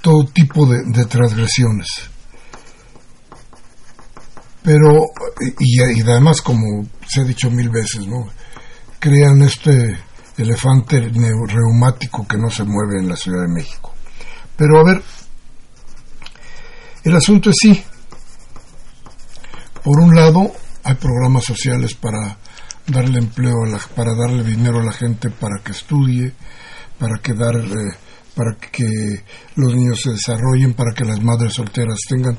todo tipo de, transgresiones. Pero, y, además, como se ha dicho mil veces, ¿no? crean este elefante reumático que no se mueve en la Ciudad de México. Pero a ver, el asunto es sí. Por un lado, hay programas sociales para darle empleo, para darle dinero a la gente para que estudie, para que dar, eh, para que los niños se desarrollen, para que las madres solteras tengan,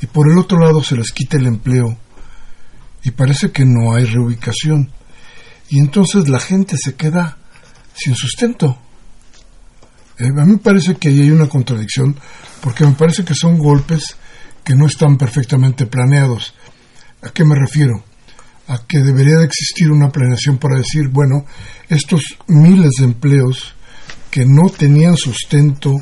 y por el otro lado se les quita el empleo y parece que no hay reubicación y entonces la gente se queda sin sustento. Eh, a mí me parece que ahí hay una contradicción porque me parece que son golpes que no están perfectamente planeados ¿A qué me refiero? A que debería de existir una planeación para decir, bueno, estos miles de empleos que no tenían sustento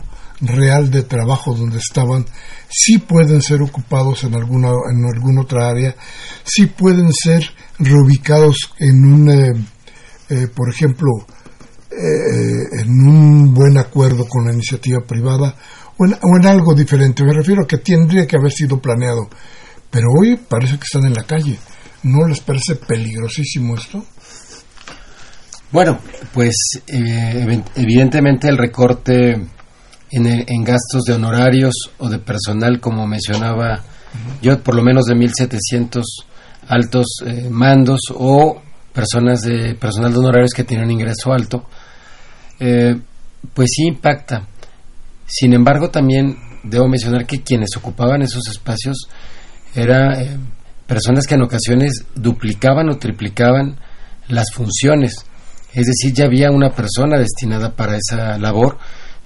real de trabajo donde estaban, sí pueden ser ocupados en alguna, en alguna otra área, sí pueden ser reubicados en un, eh, eh, por ejemplo, eh, en un buen acuerdo con la iniciativa privada o en, algo diferente. Me refiero a que tendría que haber sido planeado. Pero hoy parece que están en la calle. ¿No les parece peligrosísimo esto? Bueno, pues eh, evidentemente el recorte en, gastos de honorarios o de personal, como mencionaba yo, por lo menos de 1.700 altos eh, mandos o personas de personal de honorarios que tienen ingreso alto, eh, pues sí impacta. Sin embargo, también debo mencionar que quienes ocupaban esos espacios eran personas que en ocasiones duplicaban o triplicaban las funciones. Es decir, ya había una persona destinada para esa labor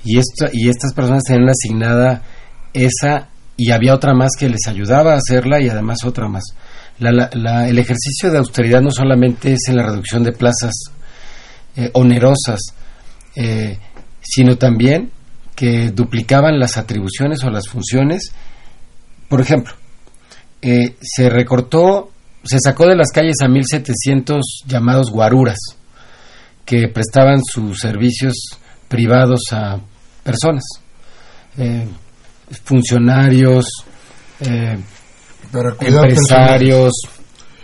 y, y estas personas tenían asignada esa y había otra más que les ayudaba a hacerla y además otra más. el ejercicio de austeridad no solamente es en la reducción de plazas eh, onerosas, eh, sino también que duplicaban las atribuciones o las funciones. Por ejemplo, eh, se recortó, se sacó de las calles a 1.700 llamados guaruras, que prestaban sus servicios privados a personas, eh, funcionarios, eh, empresarios,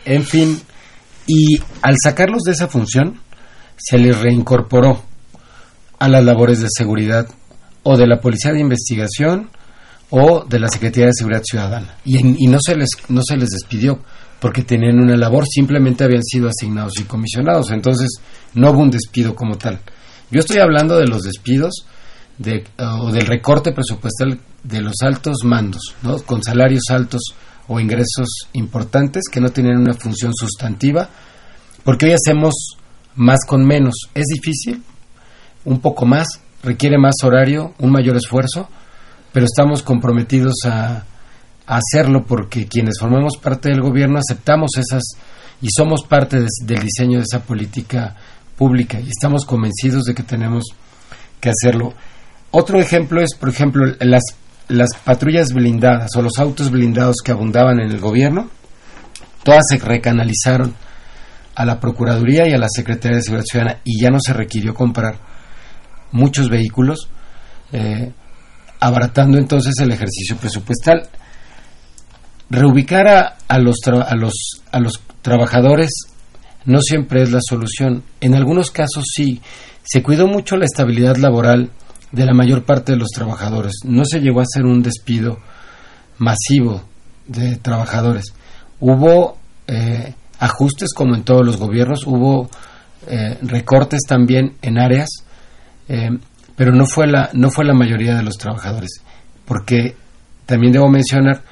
en fin. Y al sacarlos de esa función, se les reincorporó a las labores de seguridad o de la Policía de Investigación o de la Secretaría de Seguridad Ciudadana. Y, y, no, se les, no se les despidió porque tenían una labor, simplemente habían sido asignados y comisionados. Entonces, no hubo un despido como tal. Yo estoy hablando de los despidos de, o del recorte presupuestal de los altos mandos, ¿no? con salarios altos o ingresos importantes que no tienen una función sustantiva, porque hoy hacemos más con menos. Es difícil, un poco más, requiere más horario, un mayor esfuerzo, pero estamos comprometidos a, hacerlo porque quienes formamos parte del gobierno aceptamos esas y somos parte del diseño de esa política pública y estamos convencidos de que tenemos que hacerlo. Otro ejemplo es, por ejemplo, las, las patrullas blindadas o los autos blindados que abundaban en el gobierno, todas se recanalizaron a la Procuraduría y a la Secretaría de Seguridad Ciudadana y ya no se requirió comprar muchos vehículos. Eh, abaratando entonces el ejercicio presupuestal. Reubicar a, los a, los, a los trabajadores no siempre es la solución. En algunos casos sí. Se cuidó mucho la estabilidad laboral de la mayor parte de los trabajadores. No se llegó a hacer un despido masivo de trabajadores. Hubo eh, ajustes como en todos los gobiernos, hubo eh, recortes también en áreas eh, pero no fue la no fue la mayoría de los trabajadores, porque también debo mencionar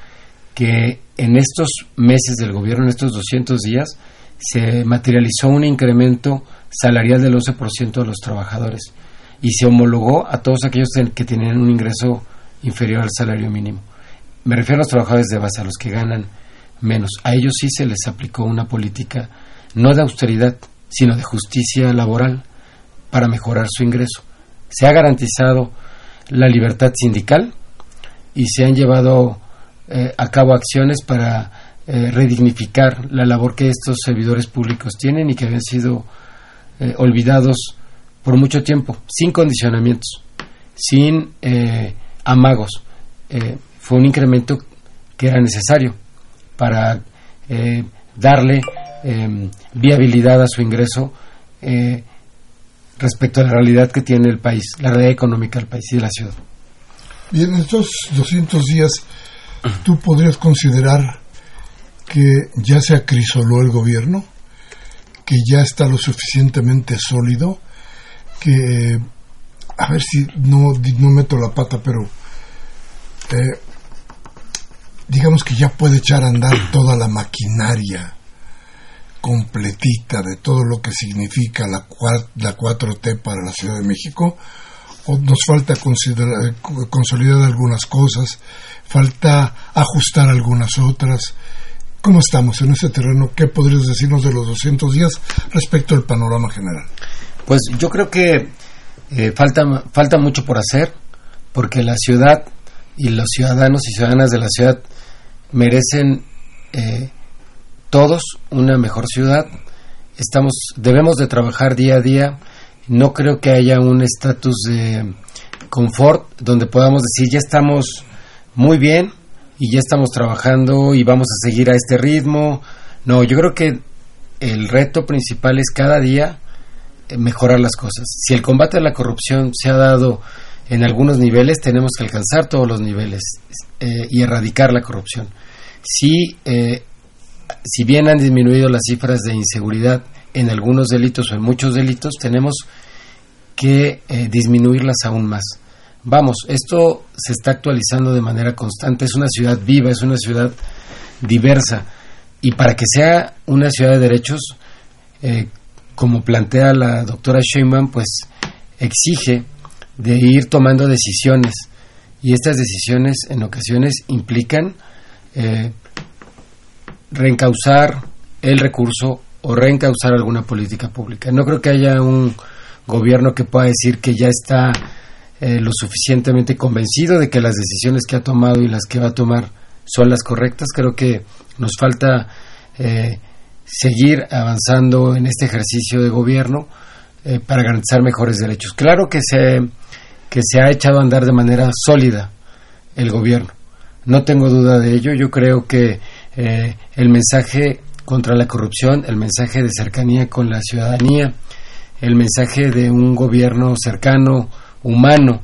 que en estos meses del gobierno, en estos 200 días, se materializó un incremento salarial del 11% de los trabajadores y se homologó a todos aquellos que tenían un ingreso inferior al salario mínimo. Me refiero a los trabajadores de base, a los que ganan menos. A ellos sí se les aplicó una política no de austeridad, sino de justicia laboral para mejorar su ingreso se ha garantizado la libertad sindical y se han llevado eh, a cabo acciones para eh, redignificar la labor que estos servidores públicos tienen y que habían sido eh, olvidados por mucho tiempo, sin condicionamientos, sin amagos. fue un incremento que era necesario para darle viabilidad a su ingreso respecto a la realidad que tiene el país, la realidad económica del país y de la ciudad. En estos 200 días, ¿tú podrías considerar que ya se acrisoló el gobierno? ¿Que ya está lo suficientemente sólido? Que, a ver si no, no meto la pata, pero eh, digamos que ya puede echar a andar toda la maquinaria completita de todo lo que significa la, la 4T para la Ciudad de México, nos falta consolidar algunas cosas, falta ajustar algunas otras. ¿Cómo estamos en ese terreno? ¿Qué podrías decirnos de los 200 días respecto al panorama general? Pues yo creo que eh, falta, falta mucho por hacer, porque la ciudad y los ciudadanos y ciudadanas de la ciudad merecen eh, todos una mejor ciudad. Estamos, debemos de trabajar día a día. No creo que haya un estatus de confort donde podamos decir ya estamos muy bien y ya estamos trabajando y vamos a seguir a este ritmo. No, yo creo que el reto principal es cada día eh, mejorar las cosas. Si el combate a la corrupción se ha dado en algunos niveles, tenemos que alcanzar todos los niveles eh, y erradicar la corrupción. Si eh, si bien han disminuido las cifras de inseguridad en algunos delitos o en muchos delitos, tenemos que eh, disminuirlas aún más. Vamos, esto se está actualizando de manera constante, es una ciudad viva, es una ciudad diversa, y para que sea una ciudad de derechos, eh, como plantea la doctora Sheinbaum, pues exige de ir tomando decisiones, y estas decisiones en ocasiones implican eh, reencauzar el recurso o reencauzar alguna política pública. No creo que haya un gobierno que pueda decir que ya está eh, lo suficientemente convencido de que las decisiones que ha tomado y las que va a tomar son las correctas. Creo que nos falta eh, seguir avanzando en este ejercicio de gobierno eh, para garantizar mejores derechos. Claro que se, que se ha echado a andar de manera sólida el gobierno. No tengo duda de ello. Yo creo que el mensaje contra la corrupción, el mensaje de cercanía con la ciudadanía, el mensaje de un gobierno cercano, humano,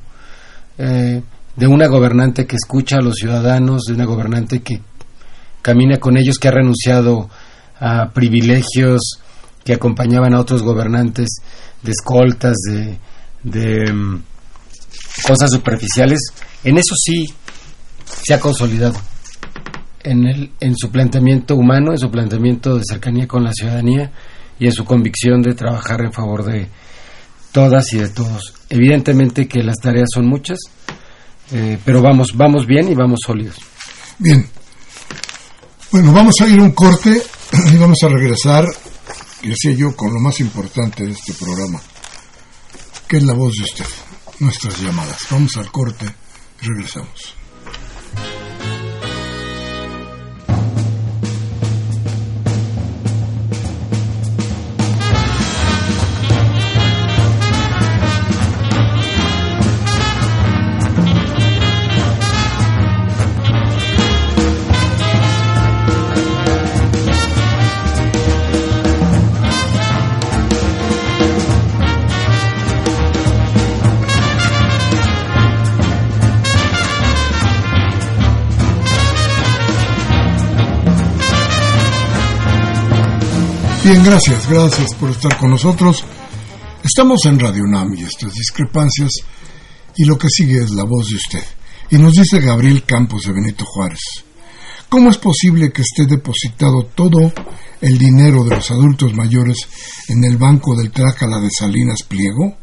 eh, de una gobernante que escucha a los ciudadanos, de una gobernante que camina con ellos, que ha renunciado a privilegios que acompañaban a otros gobernantes de escoltas, de, mm, cosas superficiales. En eso sí se ha consolidado. En, el, en su planteamiento humano, en su planteamiento de cercanía con la ciudadanía y en su convicción de trabajar en favor de todas y de todos. Evidentemente que las tareas son muchas, eh, pero vamos, vamos bien y vamos sólidos. Bien. Bueno, vamos a ir un corte [CLEARS THROAT] y vamos a regresar, decía yo, con lo más importante de este programa, que es la voz de usted, nuestras llamadas. Vamos al corte y regresamos. Bien, gracias, gracias por estar con nosotros. Estamos en Radio NAM y estas discrepancias y lo que sigue es la voz de usted. Y nos dice Gabriel Campos de Benito Juárez. ¿Cómo es posible que esté depositado todo el dinero de los adultos mayores en el banco del Trácala de Salinas Pliego?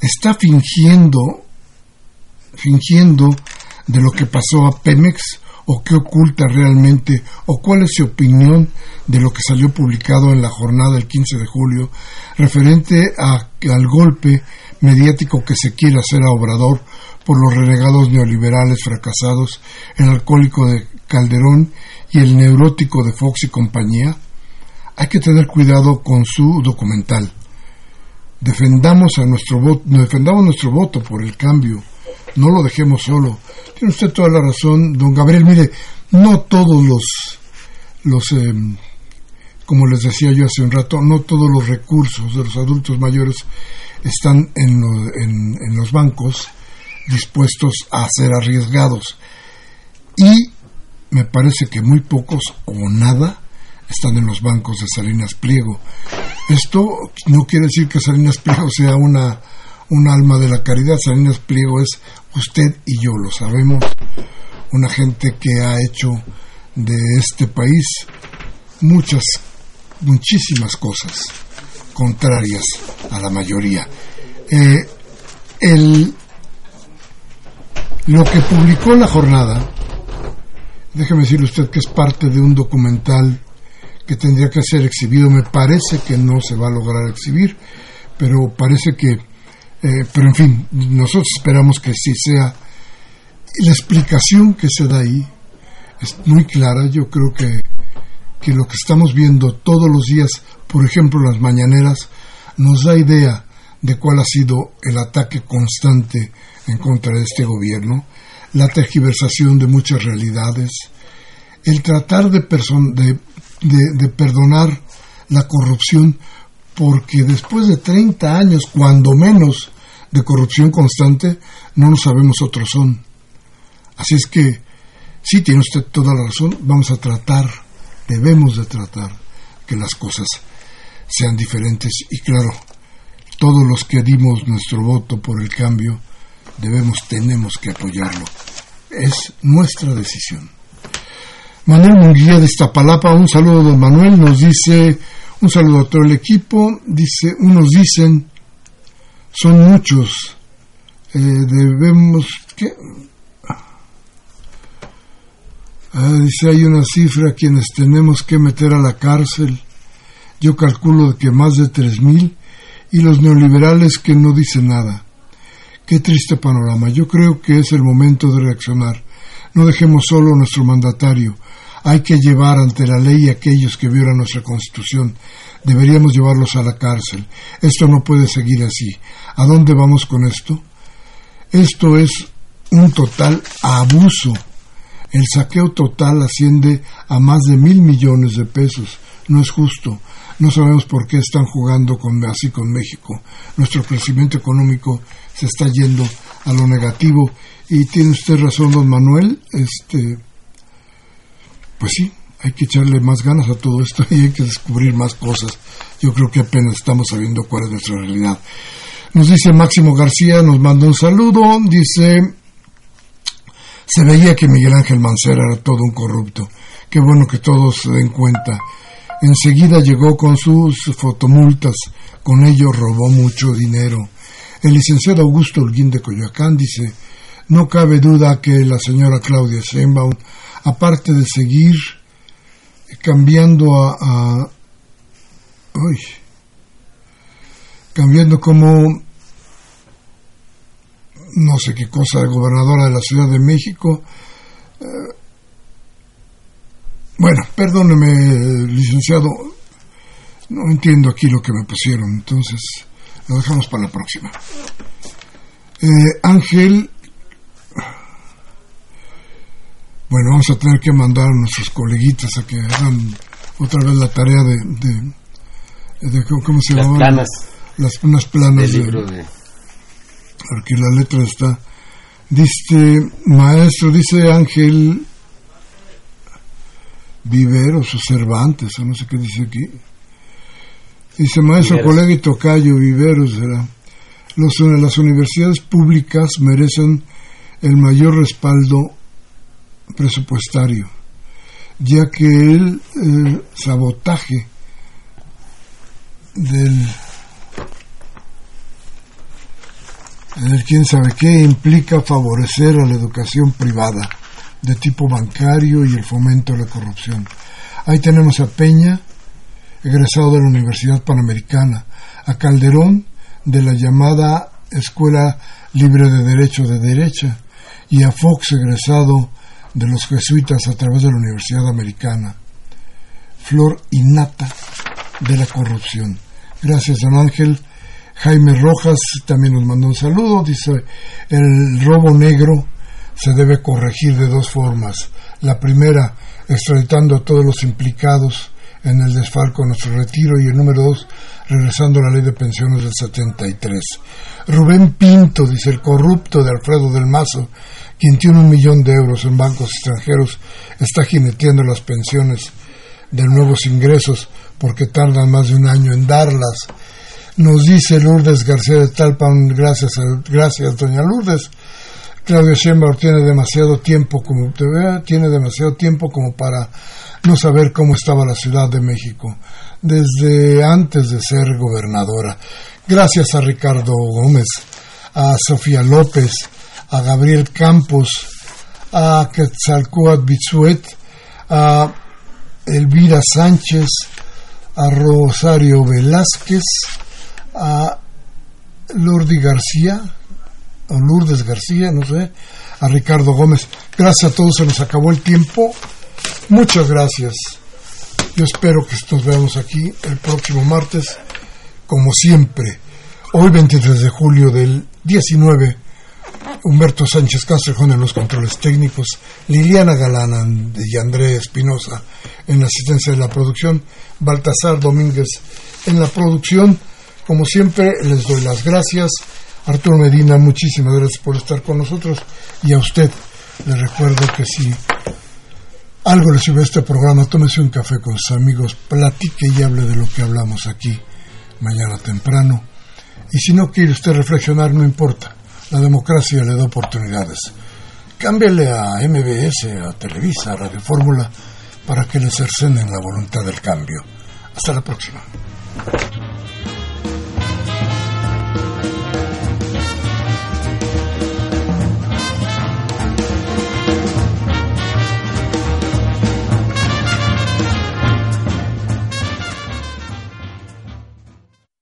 Está fingiendo, fingiendo de lo que pasó a Pemex o qué oculta realmente o cuál es su opinión de lo que salió publicado en la jornada del 15 de julio referente al golpe mediático que se quiere hacer a Obrador por los renegados neoliberales fracasados, el alcohólico de Calderón y el neurótico de Fox y compañía? Hay que tener cuidado con su documental. Defendamos a nuestro voto, defendamos nuestro voto por el cambio no lo dejemos solo. Tiene usted toda la razón, don Gabriel. Mire, no todos los, los em, como les decía yo hace un rato, no todos los recursos de los adultos mayores están en, en, los bancos dispuestos a ser arriesgados. Y me parece que muy pocos o nada están en los bancos de Salinas Pliego. Esto no quiere decir que Salinas Pliego sea una un alma de la caridad. Salinas Pliego es usted y yo, lo sabemos, una gente que ha hecho de este país muchas, muchísimas cosas contrarias a la mayoría. Eh, el, lo que publicó la jornada, déjeme decirle usted que es parte de un documental que tendría que ser exhibido, me parece que no se va a lograr exhibir, pero parece que eh, pero en fin, nosotros esperamos que sí sea. La explicación que se da ahí es muy clara. Yo creo que, que lo que estamos viendo todos los días, por ejemplo, las mañaneras, nos da idea de cuál ha sido el ataque constante en contra de este gobierno, la tergiversación de muchas realidades, el tratar de, de, de perdonar la corrupción porque después de 30 años, cuando menos, de corrupción constante, no lo sabemos otros son. Así es que, sí, tiene usted toda la razón, vamos a tratar debemos de tratar que las cosas sean diferentes y claro, todos los que dimos nuestro voto por el cambio debemos, tenemos que apoyarlo. Es nuestra decisión. Manuel Munguía de Iztapalapa, un saludo don Manuel, nos dice, un saludo a todo el equipo, dice, unos dicen, son muchos, eh, debemos, ¿qué? Ah, dice, hay una cifra quienes tenemos que meter a la cárcel, yo calculo que más de tres mil, y los neoliberales que no dicen nada. Qué triste panorama. Yo creo que es el momento de reaccionar. No dejemos solo a nuestro mandatario. Hay que llevar ante la ley a aquellos que violan nuestra Constitución. Deberíamos llevarlos a la cárcel. Esto no puede seguir así. ¿A dónde vamos con esto? Esto es un total abuso. El saqueo total asciende a más de mil millones de pesos. No es justo. No sabemos por qué están jugando con, así con México. Nuestro crecimiento económico se está yendo a lo negativo. Y tiene usted razón, don Manuel. Este, pues sí, hay que echarle más ganas a todo esto [LAUGHS] y hay que descubrir más cosas. Yo creo que apenas estamos sabiendo cuál es nuestra realidad. Nos dice Máximo García, nos manda un saludo, dice, se veía que Miguel Ángel Mancera era todo un corrupto. Qué bueno que todos se den cuenta. Enseguida llegó con sus fotomultas, con ello robó mucho dinero. El licenciado Augusto Holguín de Coyoacán dice, no cabe duda que la señora Claudia Sheinbaum, aparte de seguir cambiando a, a cambiando como no sé qué cosa gobernadora de la Ciudad de México, eh, bueno, perdóneme, licenciado, no entiendo aquí lo que me pusieron, entonces lo dejamos para la próxima. Eh, Ángel, bueno, vamos a tener que mandar a nuestros coleguitas a que hagan otra vez la tarea de, de, ¿cómo se llama? Planas. Las unas planas. libro de... Aquí la letra está. Dice, maestro, dice Ángel, Viveros o Cervantes, o no sé qué dice aquí. Dice maestro, Viveros. colega y tocayo, Viveros será. Los, las universidades públicas merecen el mayor respaldo presupuestario, ya que el eh, sabotaje del, del quién sabe qué implica favorecer a la educación privada de tipo bancario y el fomento de la corrupción. Ahí tenemos a Peña, egresado de la Universidad Panamericana, a Calderón, de la llamada Escuela Libre de Derecho de Derecha, y a Fox, egresado de los jesuitas a través de la Universidad Americana. Flor innata de la corrupción. Gracias, don Ángel. Jaime Rojas también nos mandó un saludo. Dice, el robo negro se debe corregir de dos formas. La primera, extraditando a todos los implicados en el desfalco de nuestro retiro y el número dos, regresando a la ley de pensiones del 73. Rubén Pinto, dice el corrupto de Alfredo del Mazo, quien tiene un millón de euros en bancos extranjeros, está jineteando las pensiones de nuevos ingresos porque tardan más de un año en darlas. Nos dice Lourdes García de Talpan, gracias, gracias doña Lourdes. Claudia Sheinbaum tiene demasiado tiempo como tiene demasiado tiempo como para no saber cómo estaba la Ciudad de México desde antes de ser gobernadora. Gracias a Ricardo Gómez, a Sofía López, a Gabriel Campos, a Quetzalcóatl Bitsuet, a Elvira Sánchez, a Rosario Velázquez, a Lourdes García, o Lourdes García, no sé, a Ricardo Gómez. Gracias a todos, se nos acabó el tiempo. Muchas gracias. Yo espero que nos veamos aquí el próximo martes, como siempre. Hoy 23 de julio del 19, Humberto Sánchez Castrejón en los controles técnicos, Liliana Galana y André Espinosa en la asistencia de la producción, Baltasar Domínguez en la producción. Como siempre, les doy las gracias. Arturo Medina, muchísimas gracias por estar con nosotros y a usted le recuerdo que si algo le sirve este programa, tómese un café con sus amigos, platique y hable de lo que hablamos aquí mañana temprano. Y si no quiere usted reflexionar, no importa. La democracia le da oportunidades. Cámbiale a MBS, a Televisa, a Radio Fórmula, para que le cercenen la voluntad del cambio. Hasta la próxima.